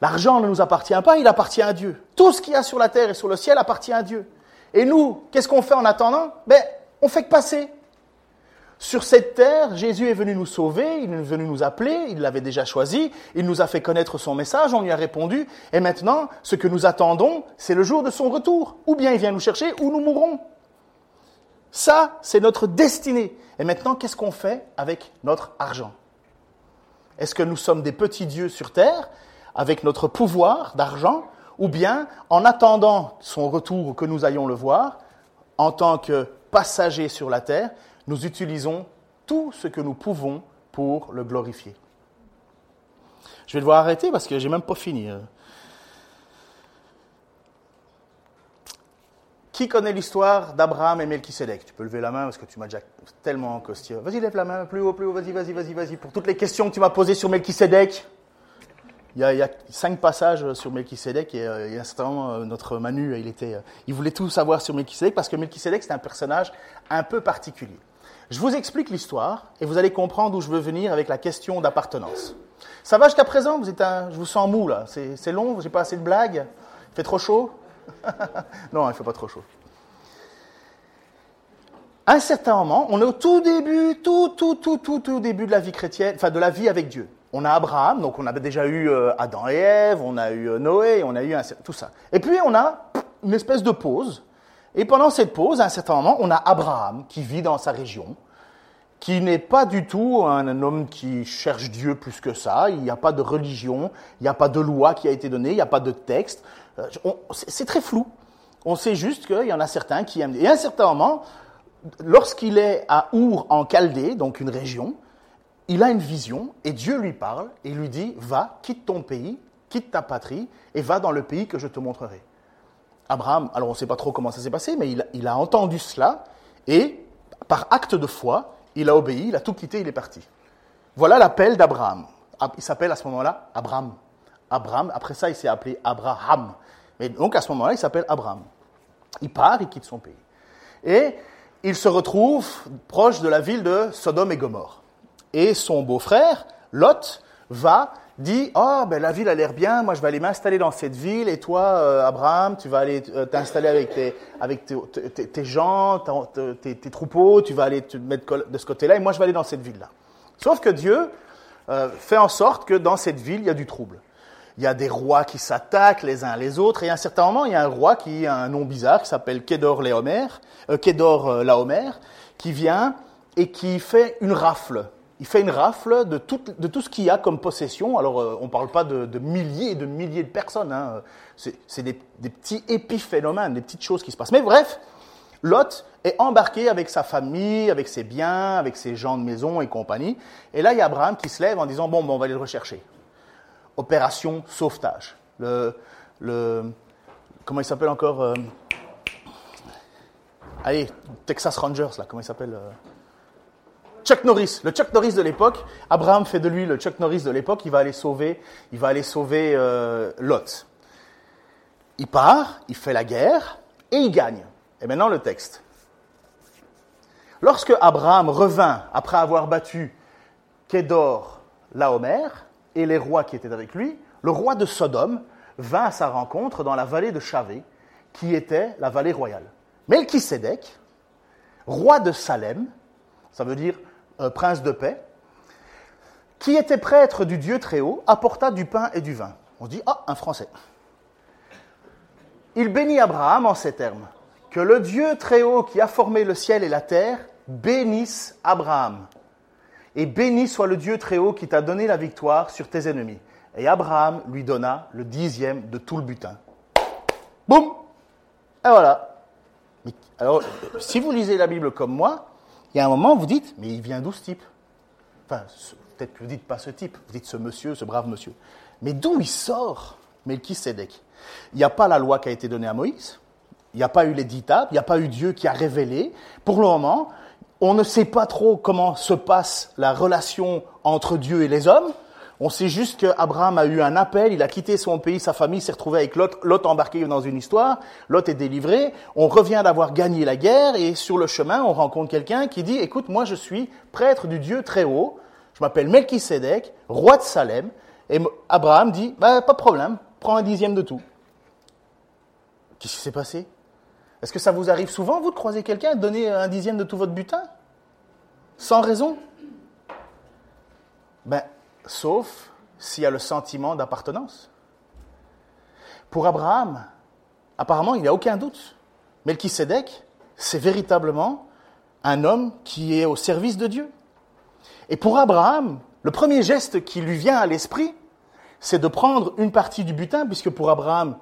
L'argent ne nous appartient pas, il appartient à Dieu. Tout ce qu'il y a sur la terre et sur le ciel appartient à Dieu. Et nous, qu'est-ce qu'on fait en attendant? Ben, on fait que passer. Sur cette terre, Jésus est venu nous sauver, il est venu nous appeler, il l'avait déjà choisi, il nous a fait connaître son message, on lui a répondu, et maintenant, ce que nous attendons, c'est le jour de son retour. Ou bien il vient nous chercher, ou nous mourrons. Ça, c'est notre destinée. Et maintenant, qu'est-ce qu'on fait avec notre argent? Est-ce que nous sommes des petits dieux sur terre, avec notre pouvoir d'argent, ou bien, en attendant son retour ou que nous ayons le voir, en tant que passagers sur la terre, nous utilisons tout ce que nous pouvons pour le glorifier. Je vais devoir arrêter parce que j'ai même pas fini. Qui connaît l'histoire d'Abraham et Melchisedec? Tu peux lever la main parce que tu m'as déjà tellement costume. Vas-y, lève la main, plus haut, plus haut, vas-y, vas-y, vas-y, vas-y. Pour toutes les questions que tu m'as posées sur Melchisedec, il y, a, il y a cinq passages sur Melchisedec et euh, il y a un certain moment, euh, notre Manu, il, était, euh, il voulait tout savoir sur Melchisedec parce que Melchisedec, c'est un personnage un peu particulier. Je vous explique l'histoire et vous allez comprendre où je veux venir avec la question d'appartenance. Ça va jusqu'à présent? Je vous sens mou là. C'est long? J'ai pas assez de blagues? Il fait trop chaud? [LAUGHS] Non, il fait pas trop chaud. Un certain moment, on est au tout début, tout, tout, tout, tout, début de la vie chrétienne, enfin de la vie avec Dieu. on a Abraham, donc on avait déjà eu euh, Adam et Ève, on a eu euh, Noé, on a eu tout ça. Et puis on a une espèce de pause. Et pendant cette pause, à un certain moment, on a Abraham qui vit dans sa région, qui n'est pas du tout un, homme qui cherche Dieu plus que ça. Il n'y a pas de religion, il n'y a pas de loi qui a été donnée, il n'y a pas de texte. Euh, c'est très flou. On sait juste qu'il y en a certains qui aiment. Et à un certain moment, lorsqu'il est à Our en Chaldée, donc une région, il a une vision et Dieu lui parle et lui dit Va, quitte ton pays, quitte ta patrie et va dans le pays que je te montrerai. Abraham, alors on ne sait pas trop comment ça s'est passé, mais il, a entendu cela et par acte de foi, il a obéi, il a tout quitté, il est parti. Voilà l'appel d'Abraham. Il s'appelle à ce moment-là Abraham. Abraham, après ça, il s'est appelé Abraham. Mais donc à ce moment-là, il s'appelle Abraham. Il part, il quitte son pays. Et il se retrouve proche de la ville de Sodome et Gomorre. Et son beau-frère, Lot, va, dit Oh, ben la ville a l'air bien, moi je vais aller m'installer dans cette ville, et toi, euh, Abraham, tu vas aller euh, t'installer avec tes, avec tes, gens, tes, troupeaux, tu vas aller te mettre de ce côté-là, et moi je vais aller dans cette ville-là. Sauf que Dieu euh, fait en sorte que dans cette ville, il y a du trouble. Il y a des rois qui s'attaquent les uns les autres, et à un certain moment, il y a un roi qui a un nom bizarre, qui s'appelle Kedor Laomer, Kedor Laomer, qui vient et qui fait une rafle il fait une rafle de tout, ce qu'il y a comme possession. Alors, euh, on ne parle pas de, milliers et de milliers de personnes. Hein. C'est des, petits épiphénomènes, des petites choses qui se passent. Mais bref, Lot est embarqué avec sa famille, avec ses biens, avec ses gens de maison et compagnie. Et là, il y a Abraham qui se lève en disant, bon, on va aller le rechercher. Opération sauvetage. Le, le comment il s'appelle encore euh, Allez, Texas Rangers, là, comment il s'appelle euh, Chuck Norris, le Chuck Norris de l'époque, Abraham fait de lui le Chuck Norris de l'époque, il va aller sauver, il va aller sauver euh, Lot. Il part, il fait la guerre et il gagne. Et maintenant le texte. Lorsque Abraham revint après avoir battu Kédor Laomer et les rois qui étaient avec lui, le roi de Sodome vint à sa rencontre dans la vallée de Chavé, qui était la vallée royale. Melchisédek, roi de Salem, ça veut dire prince de paix, qui était prêtre du Dieu très haut, apporta du pain et du vin. On se dit, ah, un Français. Il bénit Abraham en ces termes, que le Dieu très haut qui a formé le ciel et la terre bénisse Abraham. Et béni soit le Dieu très haut qui t'a donné la victoire sur tes ennemis. Et Abraham lui donna le dixième de tout le butin. Boum Et voilà. Alors, si vous lisez la Bible comme moi, il y a un moment, vous dites, mais il vient d'où ce type? Enfin, peut-être que vous dites pas ce type, vous dites ce monsieur, ce brave monsieur. Mais d'où il sort? Melchisedec Il n'y a pas la loi qui a été donnée à Moïse, il n'y a pas eu les dix tables, il n'y a pas eu Dieu qui a révélé. Pour le moment, on ne sait pas trop comment se passe la relation entre Dieu et les hommes. On sait juste qu'Abraham a eu un appel, il a quitté son pays, sa famille s'est retrouvée avec Lot, Lot embarqué dans une histoire, Lot est délivré, on revient d'avoir gagné la guerre et sur le chemin on rencontre quelqu'un qui dit écoute moi je suis prêtre du Dieu très haut, je m'appelle Melchisédek, roi de Salem, et Abraham dit bah, pas de problème, prends un dixième de tout. Qu'est-ce qui s'est passé? Est-ce que ça vous arrive souvent, vous, de croiser quelqu'un et de donner un dixième de tout votre butin? Sans raison? Ben, sauf s'il y a le sentiment d'appartenance. Pour Abraham, apparemment, il n'y a aucun doute. Melchisedec, c'est véritablement un homme qui est au service de Dieu. Et pour Abraham, le premier geste qui lui vient à l'esprit, c'est de prendre une partie du butin, puisque pour Abraham,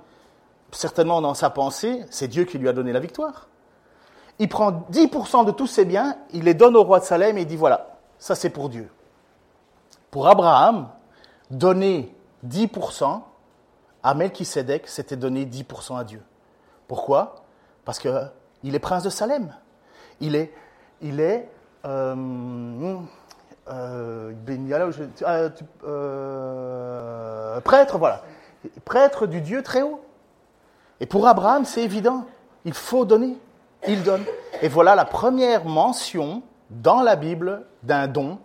certainement dans sa pensée, c'est Dieu qui lui a donné la victoire. Il prend 10% de tous ses biens, il les donne au roi de Salem et il dit voilà, ça c'est pour Dieu. Pour Abraham, donner 10% à Melchisedec, c'était donner 10% à Dieu. Pourquoi? Parce qu'il est prince de Salem. Il est, euh, euh, euh, prêtre, voilà. Prêtre du Dieu très haut. Et pour Abraham, c'est évident. Il faut donner. Il donne. Et voilà la première mention dans la Bible d'un don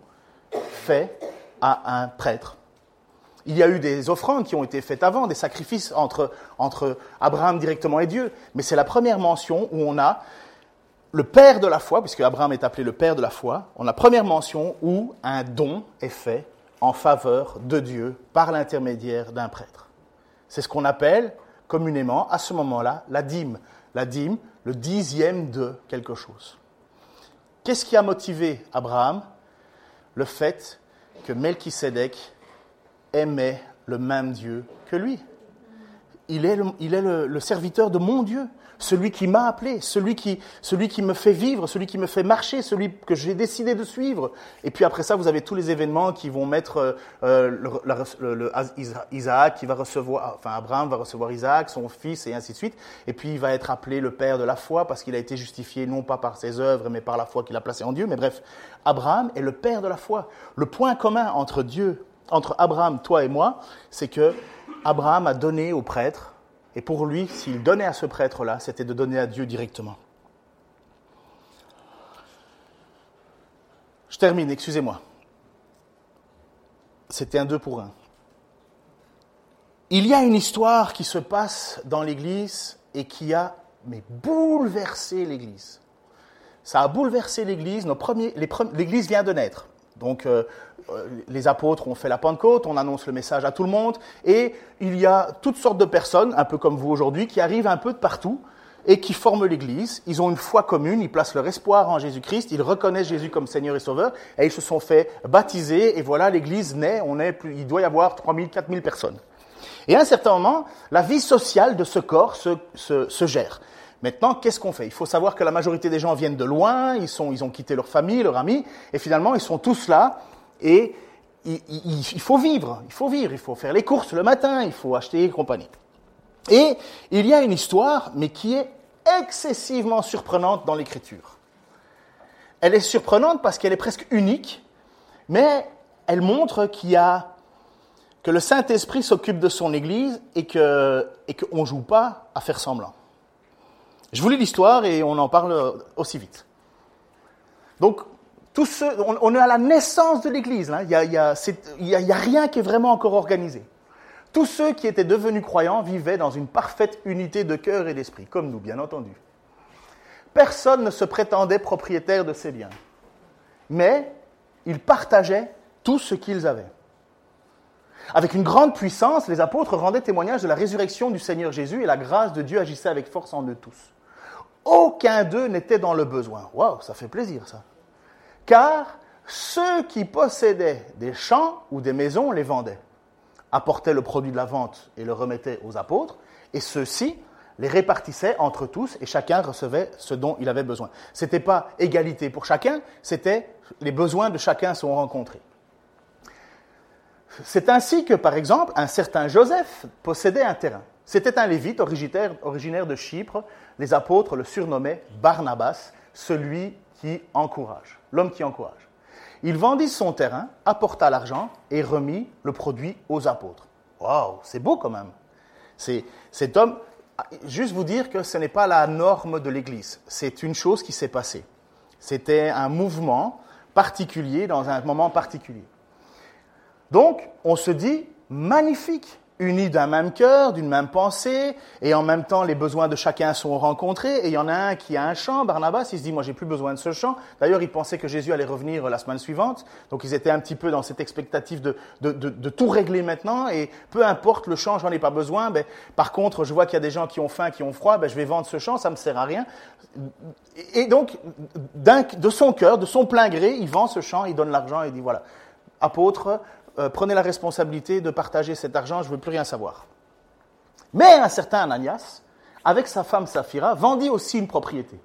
fait à un prêtre. Il y a eu des offrandes qui ont été faites avant, des sacrifices entre, entre Abraham directement et Dieu, mais c'est la première mention où on a le père de la foi, puisque Abraham est appelé le père de la foi, on a la première mention où un don est fait en faveur de Dieu par l'intermédiaire d'un prêtre. C'est ce qu'on appelle communément à ce moment-là la dîme. La dîme, le dixième de quelque chose. Qu'est-ce qui a motivé Abraham? Le fait que Melchisédek aimait le même Dieu que lui. Il est, le, serviteur de mon Dieu, celui qui m'a appelé, celui qui, celui qui me fait vivre, celui qui me fait marcher, celui que j'ai décidé de suivre. Et puis après ça, vous avez tous les événements qui vont mettre euh, le, Isaac qui va recevoir, enfin Abraham va recevoir Isaac, son fils, et ainsi de suite. Et puis il va être appelé le père de la foi parce qu'il a été justifié non pas par ses œuvres, mais par la foi qu'il a placée en Dieu. Mais bref, Abraham est le père de la foi. Le point commun entre Dieu entre Abraham, toi et moi, c'est que Abraham a donné au prêtre, et pour lui, s'il donnait à ce prêtre-là, c'était de donner à Dieu directement. Je termine, excusez-moi. C'était un deux pour un. Il y a une histoire qui se passe dans l'Église et qui a mais, bouleversé l'Église. Ça a bouleversé l'Église. L'Église vient de naître. Donc, euh, les apôtres ont fait la Pentecôte, on annonce le message à tout le monde, et il y a toutes sortes de personnes, un peu comme vous aujourd'hui, qui arrivent un peu de partout et qui forment l'Église. Ils ont une foi commune, ils placent leur espoir en Jésus-Christ, ils reconnaissent Jésus comme Seigneur et Sauveur, et ils se sont fait baptiser, et voilà, l'Église naît, on est, il doit y avoir 3000, 4000 personnes. Et à un certain moment, la vie sociale de ce corps se, gère. Maintenant, qu'est-ce qu'on fait? Il faut savoir que la majorité des gens viennent de loin, ils, ils ont quitté leur famille, leurs amis, et finalement, ils sont tous là, et il, faut vivre, il faut vivre, il faut faire les courses le matin, il faut acheter et compagnie. Et il y a une histoire, mais qui est excessivement surprenante dans l'écriture. Elle est surprenante parce qu'elle est presque unique, mais elle montre qu'il y a que le Saint-Esprit s'occupe de son Église et que et qu'on joue pas à faire semblant. Je vous lis l'histoire et on en parle aussi vite. Donc, on, est à la naissance de l'Église. Hein. Il n'y a, rien qui est vraiment encore organisé. Tous ceux qui étaient devenus croyants vivaient dans une parfaite unité de cœur et d'esprit, comme nous, bien entendu. Personne ne se prétendait propriétaire de ses biens, mais ils partageaient tout ce qu'ils avaient. Avec une grande puissance, les apôtres rendaient témoignage de la résurrection du Seigneur Jésus et la grâce de Dieu agissait avec force en eux tous. Aucun d'eux n'était dans le besoin. Waouh, ça fait plaisir ça car ceux qui possédaient des champs ou des maisons les vendaient, apportaient le produit de la vente et le remettaient aux apôtres, et ceux-ci les répartissaient entre tous et chacun recevait ce dont il avait besoin. Ce n'était pas égalité pour chacun, c'était les besoins de chacun sont rencontrés. C'est ainsi que, par exemple, un certain Joseph possédait un terrain. C'était un lévite originaire, de Chypre. Les apôtres le surnommaient Barnabas, celui qui encourage, l'homme qui encourage. Il vendit son terrain, apporta l'argent et remit le produit aux apôtres. Waouh, c'est beau quand même. C'est cet homme, juste vous dire que ce n'est pas la norme de l'Église, c'est une chose qui s'est passée. C'était un mouvement particulier dans un moment particulier. Donc, on se dit, magnifique, unis d'un même cœur, d'une même pensée, et en même temps les besoins de chacun sont rencontrés, et il y en a un qui a un champ, Barnabas, il se dit, moi j'ai plus besoin de ce champ. D'ailleurs, il pensait que Jésus allait revenir la semaine suivante, donc ils étaient un petit peu dans cette expectative de, de, de, tout régler maintenant, et peu importe le champ, j'en ai pas besoin, ben, par contre, je vois qu'il y a des gens qui ont faim, qui ont froid, ben, je vais vendre ce champ, ça me sert à rien. Et donc, de son cœur, de son plein gré, il vend ce champ, il donne l'argent, il dit, voilà, apôtre, euh, prenez la responsabilité de partager cet argent, je ne veux plus rien savoir. Mais un certain Ananias, avec sa femme Saphira, vendit aussi une propriété.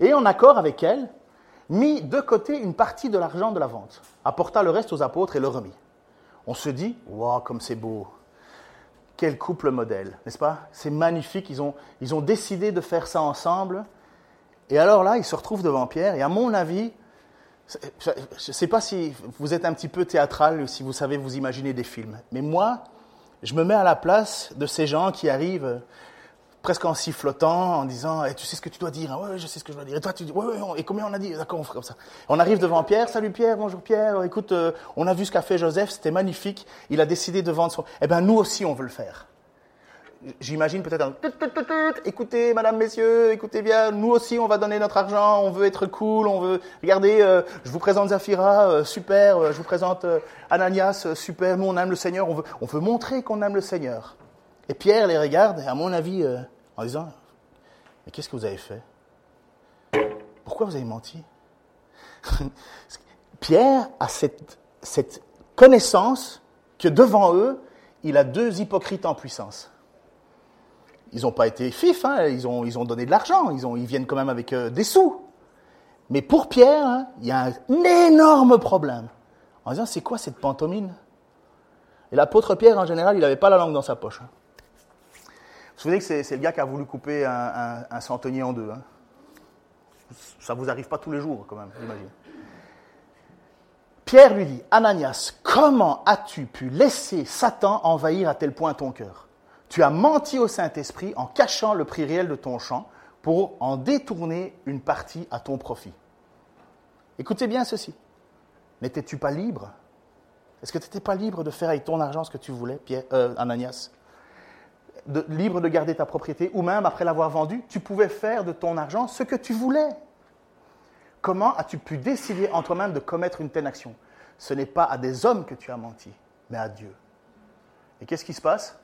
Et en accord avec elle, mit de côté une partie de l'argent de la vente, apporta le reste aux apôtres et le remit. On se dit, waouh, comme c'est beau. Quel couple modèle, n'est-ce pas? C'est magnifique, ils ont, ils ont décidé de faire ça ensemble. Et alors là, ils se retrouvent devant Pierre, et à mon avis, je ne sais pas si vous êtes un petit peu théâtral, si vous savez vous imaginer des films, mais moi, je me mets à la place de ces gens qui arrivent presque en sifflotant, en disant eh, Tu sais ce que tu dois dire Oui, je sais ce que je dois dire. Et toi, tu dis Oui, oui, et combien on a dit? D'accord, on fait comme ça. On arrive devant Pierre Salut Pierre, bonjour Pierre. Écoute, euh, on a vu ce qu'a fait Joseph, c'était magnifique. Il a décidé de vendre son. Eh bien, nous aussi, on veut le faire. J'imagine peut-être un écoutez, madame, messieurs, écoutez bien, nous aussi on va donner notre argent, on veut être cool, on veut, regardez, euh, je vous présente Zafira, euh, super, euh, je vous présente Ananias, super, nous on aime le Seigneur, on veut, on veut montrer qu'on aime le Seigneur. Et Pierre les regarde, à mon avis, en disant, mais qu'est-ce que vous avez fait? Pourquoi vous avez menti? [LAUGHS] Pierre a cette connaissance que devant eux, il a deux hypocrites en puissance. Ils n'ont pas été fifs, hein, ils, ont, donné de l'argent, ils, viennent quand même avec euh, des sous. Mais pour Pierre, hein, il y a un énorme problème. En disant, c'est quoi cette pantomime? Et l'apôtre Pierre, en général, il n'avait pas la langue dans sa poche. Hein. Vous vous souvenez que c'est, le gars qui a voulu couper un, un, centenier en deux. Ça ne vous arrive pas tous les jours, quand même, j'imagine. Pierre lui dit, Ananias, comment as-tu pu laisser Satan envahir à tel point ton cœur? Tu as menti au Saint-Esprit en cachant le prix réel de ton champ pour en détourner une partie à ton profit. Écoutez bien ceci. N'étais-tu pas libre? Est-ce que tu n'étais pas libre de faire avec ton argent ce que tu voulais, Pierre, euh, Ananias? Libre de garder ta propriété, ou même après l'avoir vendue, tu pouvais faire de ton argent ce que tu voulais. Comment as-tu pu décider en toi-même de commettre une telle action? Ce n'est pas à des hommes que tu as menti, mais à Dieu. Et qu'est-ce qui se passe?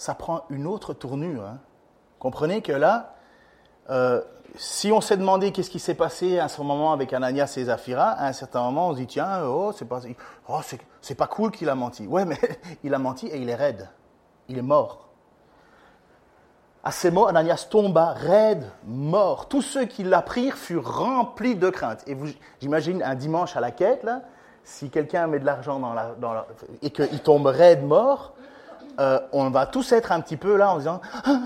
Ça prend une autre tournure. Hein. Comprenez que là, euh, si on s'est demandé qu'est-ce qui s'est passé à ce moment avec Ananias et Zafira, à un certain moment, on se dit tiens, oh, c'est pas, oh, c'est pas cool qu'il a menti. Ouais, mais [LAUGHS] il a menti et il est raide. Il est mort. À ces mots, Ananias tomba raide, mort. Tous ceux qui l'apprirent furent remplis de crainte. Et j'imagine un dimanche à la quête, là, si quelqu'un met de l'argent dans la, et qu'il tombe raide, mort, euh, on va tous être un petit peu là en disant ah.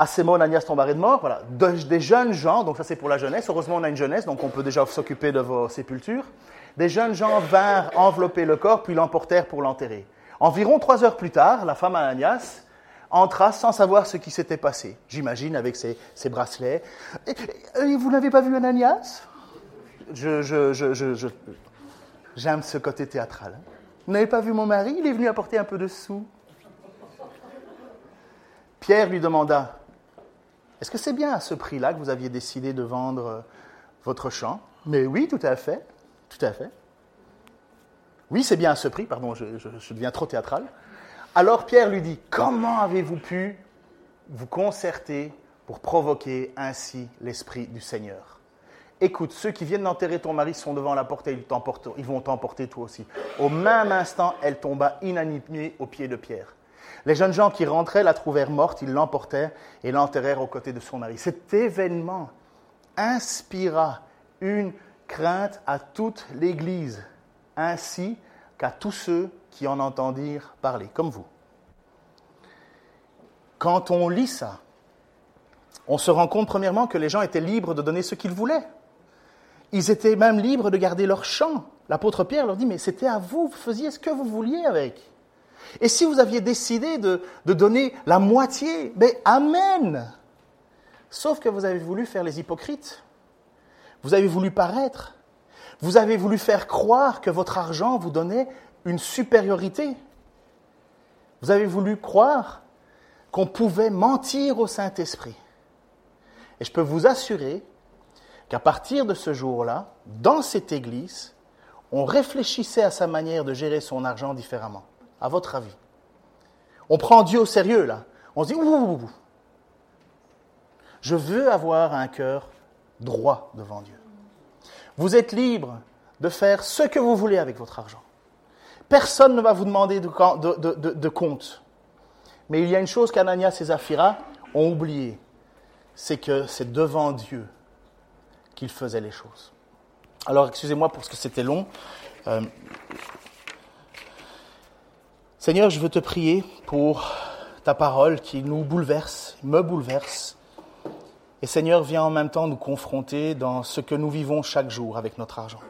À ces mots, Ananias tomba raide mort. Voilà. des jeunes gens, donc ça c'est pour la jeunesse. Heureusement, on a une jeunesse, donc on peut déjà s'occuper de vos sépultures. Des jeunes gens vinrent envelopper le corps, puis l'emportèrent pour l'enterrer. Environ trois heures plus tard, la femme Ananias entra sans savoir ce qui s'était passé, j'imagine, avec ses, bracelets. Et, vous n'avez pas vu Ananias J'aime je, ce côté théâtral. Vous n'avez pas vu mon mari? Il est venu apporter un peu de sous. Pierre lui demanda Est-ce que c'est bien à ce prix-là que vous aviez décidé de vendre votre champ? Mais oui, tout à fait. Tout à fait. Oui, c'est bien à ce prix, pardon, je, deviens trop théâtral. Alors Pierre lui dit, comment avez-vous pu vous concerter pour provoquer ainsi l'Esprit du Seigneur? Écoute, ceux qui viennent d'enterrer ton mari sont devant la porte et ils, ils vont t'emporter toi aussi. Au même instant, elle tomba inanimée aux pieds de Pierre. Les jeunes gens qui rentraient la trouvèrent morte, ils l'emportèrent et l'enterrèrent aux côtés de son mari. Cet événement inspira une crainte à toute l'Église ainsi qu'à tous ceux qui en entendirent parler, comme vous. Quand on lit ça, on se rend compte premièrement que les gens étaient libres de donner ce qu'ils voulaient. Ils étaient même libres de garder leur champ. L'apôtre Pierre leur dit, mais c'était à vous, vous faisiez ce que vous vouliez avec. Et si vous aviez décidé de, donner la moitié, ben Amen. Sauf que vous avez voulu faire les hypocrites. Vous avez voulu paraître. Vous avez voulu faire croire que votre argent vous donnait une supériorité. Vous avez voulu croire qu'on pouvait mentir au Saint-Esprit. Et je peux vous assurer qu'à partir de ce jour-là, dans cette Église, on réfléchissait à sa manière de gérer son argent différemment. À votre avis On prend Dieu au sérieux, là. On se dit, ouh, je veux avoir un cœur droit devant Dieu. Vous êtes libre de faire ce que vous voulez avec votre argent. Personne ne va vous demander de, compte. Mais il y a une chose qu'Ananias et Zaphira ont oublié, c'est que c'est devant Dieu qu'ils faisaient les choses. Alors excusez-moi pour ce que c'était long. Euh, Seigneur, je veux te prier pour ta parole qui nous bouleverse, me bouleverse, et Seigneur, viens en même temps nous confronter dans ce que nous vivons chaque jour avec notre argent.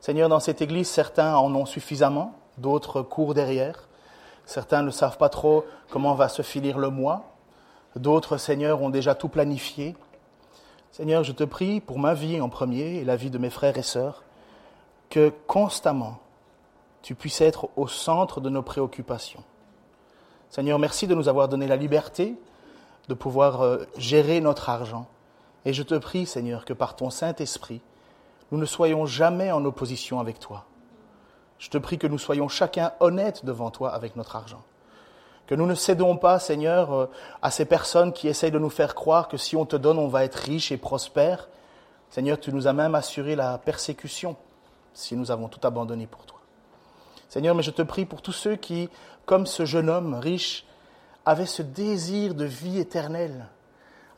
Seigneur, dans cette Église, certains en ont suffisamment, d'autres courent derrière. Certains ne savent pas trop comment va se finir le mois. D'autres, Seigneur, ont déjà tout planifié. Seigneur, je te prie pour ma vie en premier et la vie de mes frères et sœurs. que constamment, tu puisses être au centre de nos préoccupations. Seigneur, merci de nous avoir donné la liberté de pouvoir euh, gérer notre argent. Et je te prie, Seigneur, que par ton Saint-Esprit, nous ne soyons jamais en opposition avec toi. Je te prie que nous soyons chacun honnêtes devant toi avec notre argent. Que nous ne cédons pas, Seigneur, euh, à ces personnes qui essayent de nous faire croire que si on te donne, on va être riche et prospère. Seigneur, tu nous as même assuré la persécution si nous avons tout abandonné pour toi. Seigneur, mais je te prie pour tous ceux qui, comme ce jeune homme riche, avaient ce désir de vie éternelle,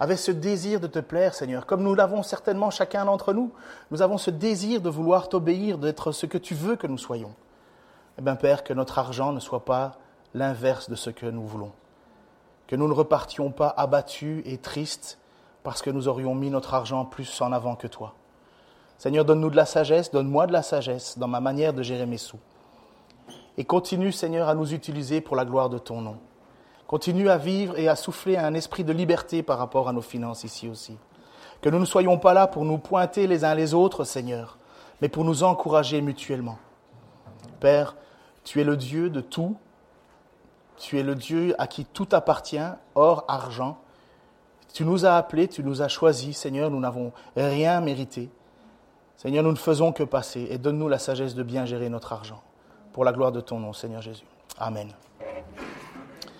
avaient ce désir de te plaire, Seigneur, comme nous l'avons certainement chacun d'entre nous. Nous avons ce désir de vouloir t'obéir, d'être ce que tu veux que nous soyons. Eh bien, Père, que notre argent ne soit pas l'inverse de ce que nous voulons. Que nous ne repartions pas abattus et tristes parce que nous aurions mis notre argent plus en avant que toi. Seigneur, donne-nous de la sagesse, donne-moi de la sagesse dans ma manière de gérer mes sous. Et continue, Seigneur, à nous utiliser pour la gloire de ton nom. Continue à vivre et à souffler un esprit de liberté par rapport à nos finances ici aussi. Que nous ne soyons pas là pour nous pointer les uns les autres, Seigneur, mais pour nous encourager mutuellement. Père, tu es le Dieu de tout. Tu es le Dieu à qui tout appartient, or argent. Tu nous as appelés, tu nous as choisis, Seigneur, nous n'avons rien mérité. Seigneur, nous ne faisons que passer et donne-nous la sagesse de bien gérer notre argent. Pour la gloire de ton nom, Seigneur Jésus. Amen.